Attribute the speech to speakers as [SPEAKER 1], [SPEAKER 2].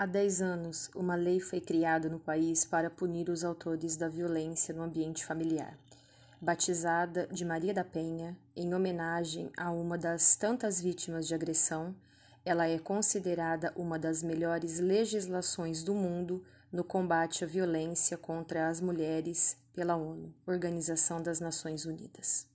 [SPEAKER 1] Há 10 anos, uma lei foi criada no país para punir os autores da violência no ambiente familiar. Batizada de Maria da Penha, em homenagem a uma das tantas vítimas de agressão, ela é considerada uma das melhores legislações do mundo no combate à violência contra as mulheres pela ONU, Organização das Nações Unidas.